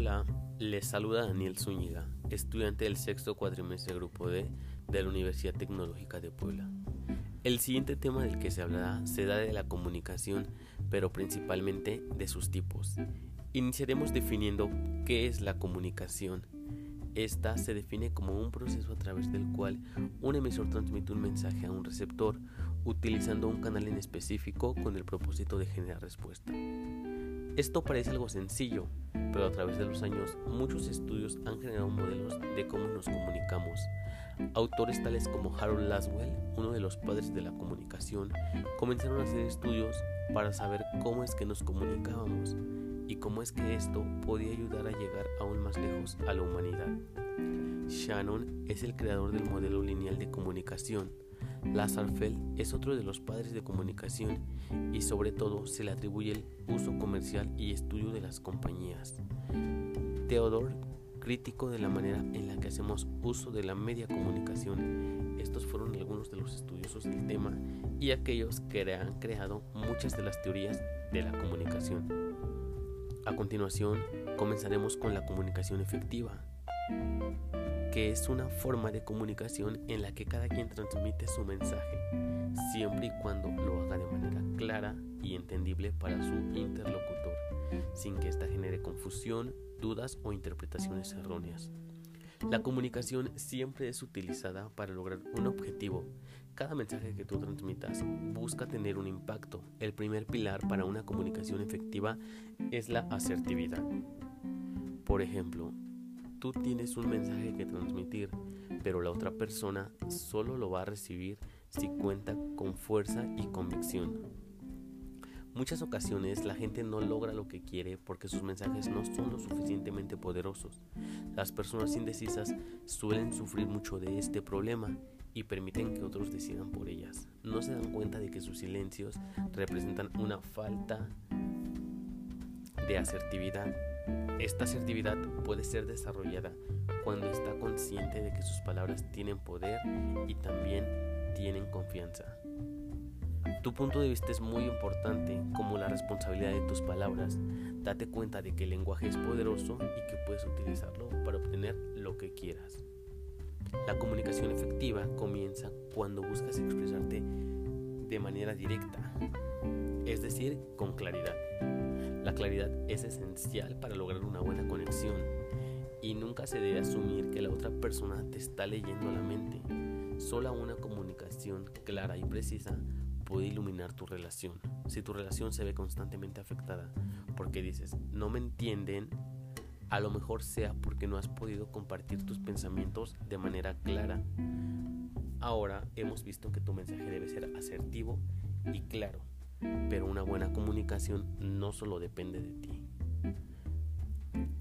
Hola, les saluda Daniel Zúñiga, estudiante del sexto cuatrimestre Grupo D de la Universidad Tecnológica de Puebla. El siguiente tema del que se hablará se da de la comunicación, pero principalmente de sus tipos. Iniciaremos definiendo qué es la comunicación. Esta se define como un proceso a través del cual un emisor transmite un mensaje a un receptor utilizando un canal en específico con el propósito de generar respuesta. Esto parece algo sencillo, pero a través de los años muchos estudios han generado modelos de cómo nos comunicamos. Autores tales como Harold Laswell, uno de los padres de la comunicación, comenzaron a hacer estudios para saber cómo es que nos comunicábamos y cómo es que esto podía ayudar a llegar aún más lejos a la humanidad. Shannon es el creador del modelo lineal de comunicación, Lazarfeld es otro de los padres de comunicación y sobre todo se le atribuye el uso comercial y estudio de las compañías. Theodore, crítico de la manera en la que hacemos uso de la media comunicación. Estos fueron algunos de los estudiosos del tema y aquellos que han creado muchas de las teorías de la comunicación. A continuación, comenzaremos con la comunicación efectiva que es una forma de comunicación en la que cada quien transmite su mensaje, siempre y cuando lo haga de manera clara y entendible para su interlocutor, sin que ésta genere confusión, dudas o interpretaciones erróneas. La comunicación siempre es utilizada para lograr un objetivo. Cada mensaje que tú transmitas busca tener un impacto. El primer pilar para una comunicación efectiva es la asertividad. Por ejemplo, tú tienes un mensaje que transmitir, pero la otra persona solo lo va a recibir si cuenta con fuerza y convicción. Muchas ocasiones la gente no logra lo que quiere porque sus mensajes no son lo suficientemente poderosos. Las personas indecisas suelen sufrir mucho de este problema y permiten que otros decidan por ellas. No se dan cuenta de que sus silencios representan una falta de asertividad esta asertividad puede ser desarrollada cuando está consciente de que sus palabras tienen poder y también tienen confianza. Tu punto de vista es muy importante como la responsabilidad de tus palabras. Date cuenta de que el lenguaje es poderoso y que puedes utilizarlo para obtener lo que quieras. La comunicación efectiva comienza cuando buscas expresarte de manera directa, es decir, con claridad. La claridad es esencial para lograr una buena conexión y nunca se debe asumir que la otra persona te está leyendo la mente. Solo una comunicación clara y precisa puede iluminar tu relación. Si tu relación se ve constantemente afectada porque dices, no me entienden, a lo mejor sea porque no has podido compartir tus pensamientos de manera clara. Ahora hemos visto que tu mensaje debe ser asertivo y claro pero una buena comunicación no solo depende de ti.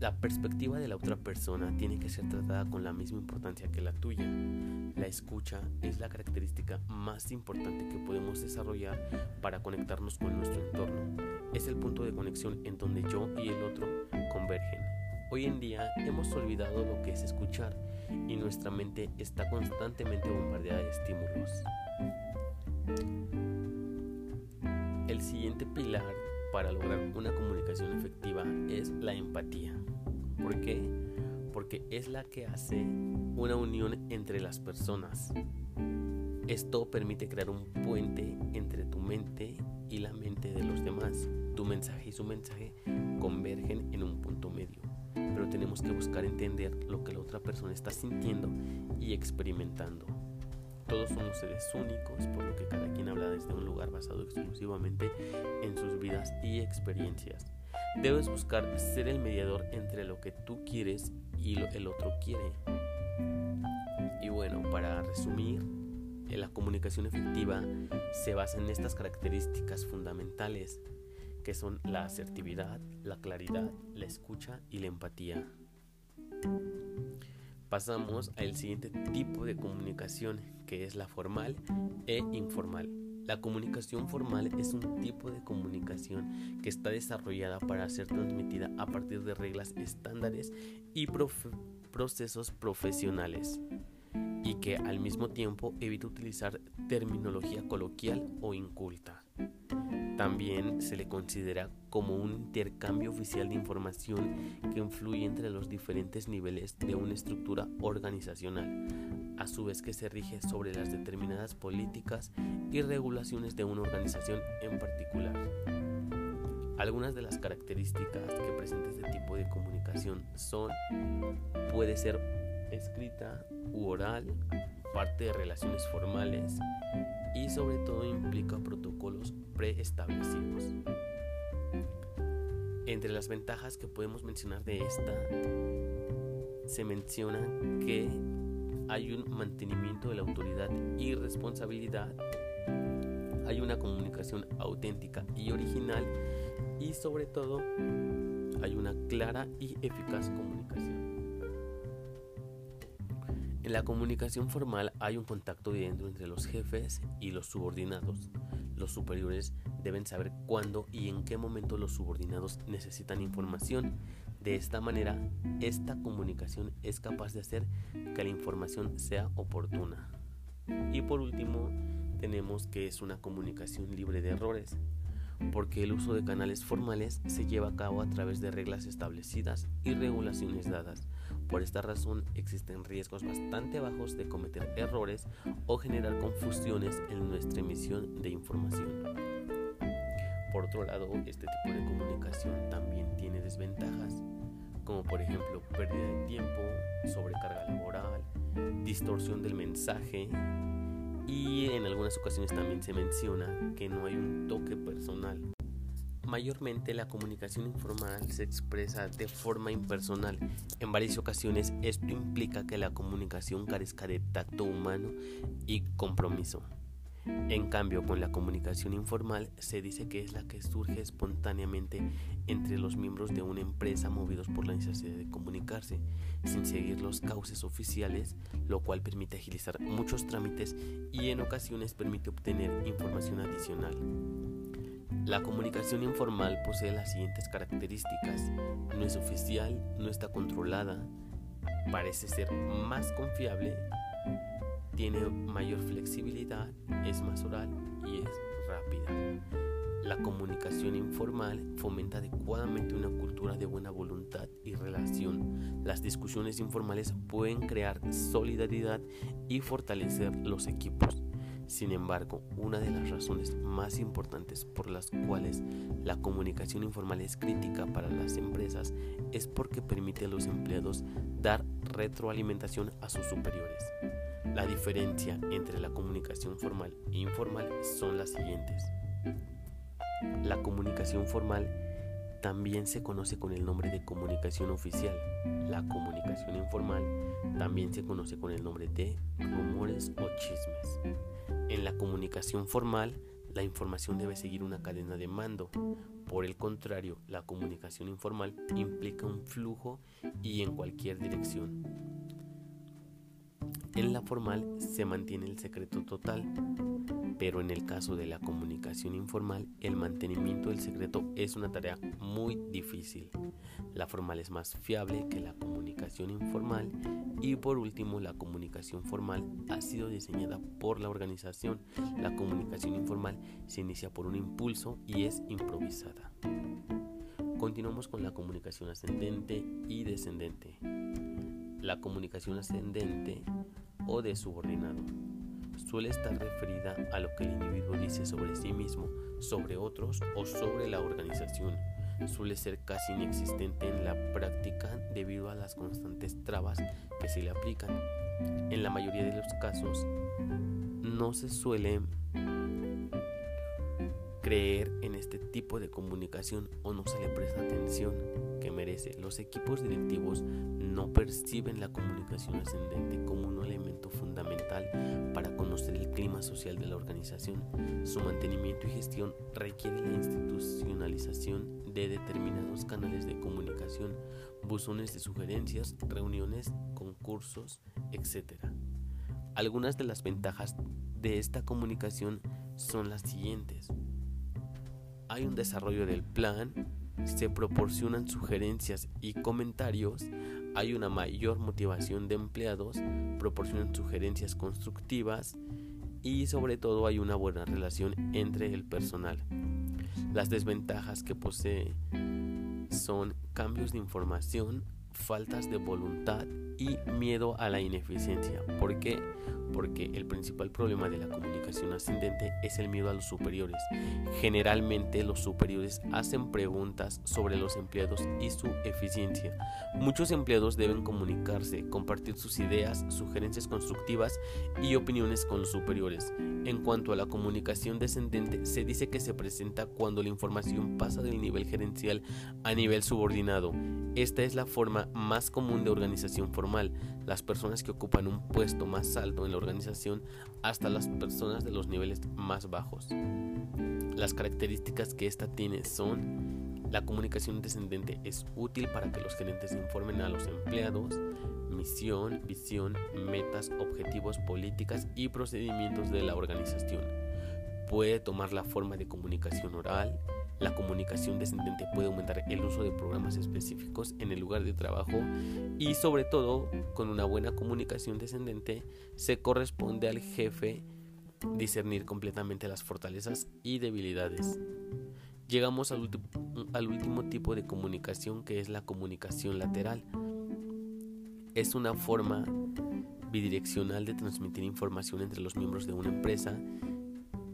La perspectiva de la otra persona tiene que ser tratada con la misma importancia que la tuya. La escucha es la característica más importante que podemos desarrollar para conectarnos con nuestro entorno. Es el punto de conexión en donde yo y el otro convergen. Hoy en día hemos olvidado lo que es escuchar y nuestra mente está constantemente bombardeada de estímulos. El siguiente pilar para lograr una comunicación efectiva es la empatía. ¿Por qué? Porque es la que hace una unión entre las personas. Esto permite crear un puente entre tu mente y la mente de los demás. Tu mensaje y su mensaje convergen en un punto medio, pero tenemos que buscar entender lo que la otra persona está sintiendo y experimentando. Todos somos seres únicos, por lo que cada quien habla desde un lugar basado exclusivamente en sus vidas y experiencias. Debes buscar ser el mediador entre lo que tú quieres y lo el otro quiere. Y bueno, para resumir, la comunicación efectiva se basa en estas características fundamentales que son la asertividad, la claridad, la escucha y la empatía. Pasamos al siguiente tipo de comunicación, que es la formal e informal. La comunicación formal es un tipo de comunicación que está desarrollada para ser transmitida a partir de reglas estándares y procesos profesionales y que al mismo tiempo evita utilizar terminología coloquial o inculta. También se le considera como un intercambio oficial de información que influye entre los diferentes niveles de una estructura organizacional, a su vez que se rige sobre las determinadas políticas y regulaciones de una organización en particular. Algunas de las características que presenta este tipo de comunicación son, puede ser escrita u oral, parte de relaciones formales y sobre todo implica protocolos preestablecidos. Entre las ventajas que podemos mencionar de esta, se menciona que hay un mantenimiento de la autoridad y responsabilidad, hay una comunicación auténtica y original y sobre todo hay una clara y eficaz comunicación. En la comunicación formal hay un contacto directo entre los jefes y los subordinados. Los superiores deben saber cuándo y en qué momento los subordinados necesitan información. De esta manera, esta comunicación es capaz de hacer que la información sea oportuna. Y por último, tenemos que es una comunicación libre de errores porque el uso de canales formales se lleva a cabo a través de reglas establecidas y regulaciones dadas. Por esta razón existen riesgos bastante bajos de cometer errores o generar confusiones en nuestra emisión de información. Por otro lado, este tipo de comunicación también tiene desventajas, como por ejemplo pérdida de tiempo, sobrecarga laboral, distorsión del mensaje, y en algunas ocasiones también se menciona que no hay un toque personal. Mayormente la comunicación informal se expresa de forma impersonal. En varias ocasiones esto implica que la comunicación carezca de tacto humano y compromiso. En cambio, con la comunicación informal se dice que es la que surge espontáneamente entre los miembros de una empresa movidos por la necesidad de comunicarse, sin seguir los cauces oficiales, lo cual permite agilizar muchos trámites y en ocasiones permite obtener información adicional. La comunicación informal posee las siguientes características. No es oficial, no está controlada, parece ser más confiable tiene mayor flexibilidad, es más oral y es rápida. La comunicación informal fomenta adecuadamente una cultura de buena voluntad y relación. Las discusiones informales pueden crear solidaridad y fortalecer los equipos. Sin embargo, una de las razones más importantes por las cuales la comunicación informal es crítica para las empresas es porque permite a los empleados dar retroalimentación a sus superiores. La diferencia entre la comunicación formal e informal son las siguientes. La comunicación formal también se conoce con el nombre de comunicación oficial. La comunicación informal también se conoce con el nombre de rumores o chismes. En la comunicación formal, la información debe seguir una cadena de mando. Por el contrario, la comunicación informal implica un flujo y en cualquier dirección. En la formal se mantiene el secreto total, pero en el caso de la comunicación informal, el mantenimiento del secreto es una tarea muy difícil. La formal es más fiable que la comunicación informal y por último, la comunicación formal ha sido diseñada por la organización. La comunicación informal se inicia por un impulso y es improvisada. Continuamos con la comunicación ascendente y descendente. La comunicación ascendente o de subordinado. Suele estar referida a lo que el individuo dice sobre sí mismo, sobre otros o sobre la organización. Suele ser casi inexistente en la práctica debido a las constantes trabas que se le aplican. En la mayoría de los casos, no se suele creer en este tipo de comunicación o no se le presta atención que merece. Los equipos directivos no perciben la comunicación ascendente como un elemento fundamental para conocer el clima social de la organización. Su mantenimiento y gestión requiere la institucionalización de determinados canales de comunicación, buzones de sugerencias, reuniones, concursos, etc. Algunas de las ventajas de esta comunicación son las siguientes hay un desarrollo del plan, se proporcionan sugerencias y comentarios, hay una mayor motivación de empleados, proporcionan sugerencias constructivas y sobre todo hay una buena relación entre el personal. Las desventajas que posee son cambios de información, faltas de voluntad y miedo a la ineficiencia. ¿Por qué? Porque el principal problema de la comunicación ascendente es el miedo a los superiores. Generalmente los superiores hacen preguntas sobre los empleados y su eficiencia. Muchos empleados deben comunicarse, compartir sus ideas, sugerencias constructivas y opiniones con los superiores. En cuanto a la comunicación descendente, se dice que se presenta cuando la información pasa del nivel gerencial a nivel subordinado. Esta es la forma más común de organización formal, las personas que ocupan un puesto más alto en la organización hasta las personas de los niveles más bajos. Las características que ésta tiene son la comunicación descendente es útil para que los gerentes informen a los empleados, misión, visión, metas, objetivos, políticas y procedimientos de la organización. Puede tomar la forma de comunicación oral, la comunicación descendente puede aumentar el uso de programas específicos en el lugar de trabajo y sobre todo con una buena comunicación descendente se corresponde al jefe discernir completamente las fortalezas y debilidades. Llegamos al, último tipo de comunicación que es la comunicación lateral. Es una forma bidireccional de transmitir información entre los miembros de una empresa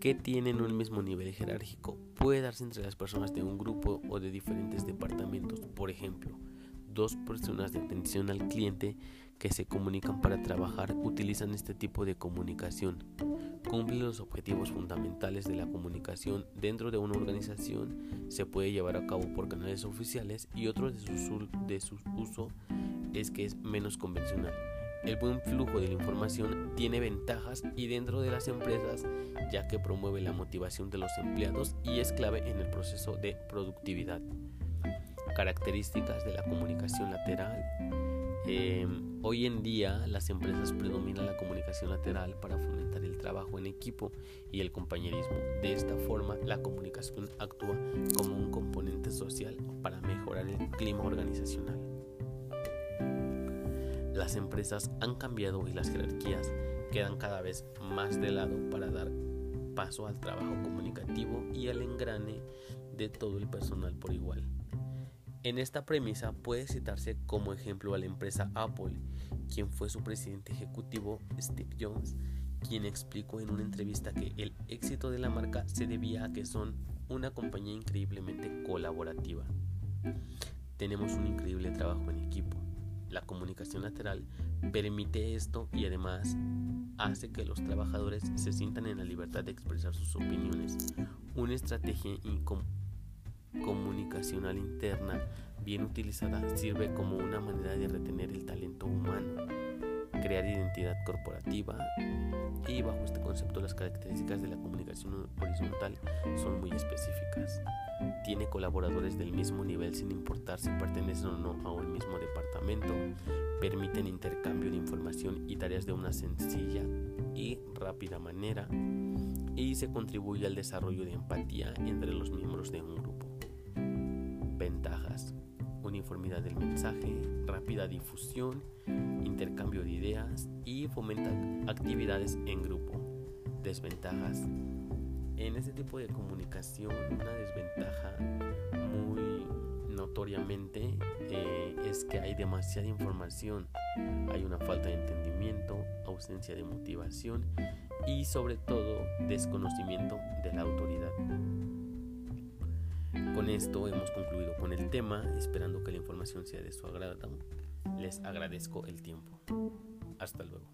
que tienen un mismo nivel jerárquico puede darse entre las personas de un grupo o de diferentes departamentos. Por ejemplo, dos personas de atención al cliente que se comunican para trabajar utilizan este tipo de comunicación. Cumple los objetivos fundamentales de la comunicación dentro de una organización. Se puede llevar a cabo por canales oficiales y otro de su, de su uso es que es menos convencional. El buen flujo de la información tiene ventajas y dentro de las empresas ya que promueve la motivación de los empleados y es clave en el proceso de productividad. Características de la comunicación lateral. Em, hoy en día las empresas predominan la comunicación lateral para fomentar el trabajo en equipo y el compañerismo. De esta forma la comunicación actúa como un componente social para mejorar el clima organizacional. Las empresas han cambiado y las jerarquías quedan cada vez más de lado para dar paso al trabajo comunicativo y al engrane de todo el personal por igual. En esta premisa puede citarse como ejemplo a la empresa Apple, quien fue su presidente ejecutivo Steve Jobs, quien explicó en una entrevista que el éxito de la marca se debía a que son una compañía increíblemente colaborativa. Tenemos un increíble trabajo en equipo la comunicación lateral permite esto y además hace que los trabajadores se sientan en la libertad de expresar sus opiniones. Una estrategia comunicacional interna bien utilizada sirve como una manera de retener el talento humano, crear identidad corporativa y bajo este concepto las características de la comunicación horizontal son muy específicas tiene colaboradores del mismo nivel sin importar si pertenecen o no a un mismo departamento, permiten intercambio de información y tareas de una sencilla y rápida manera y se contribuye al desarrollo de empatía entre los miembros de un grupo. Ventajas. Uniformidad del mensaje, rápida difusión, intercambio de ideas y fomenta actividades en grupo. Desventajas en este tipo de comunicación, una desventaja muy notoriamente eh, es que hay demasiada información, hay una falta de entendimiento, ausencia de motivación y sobre todo desconocimiento de la autoridad. Con esto hemos concluido con el tema, esperando que la información sea de su agrado. Les agradezco el tiempo. Hasta luego.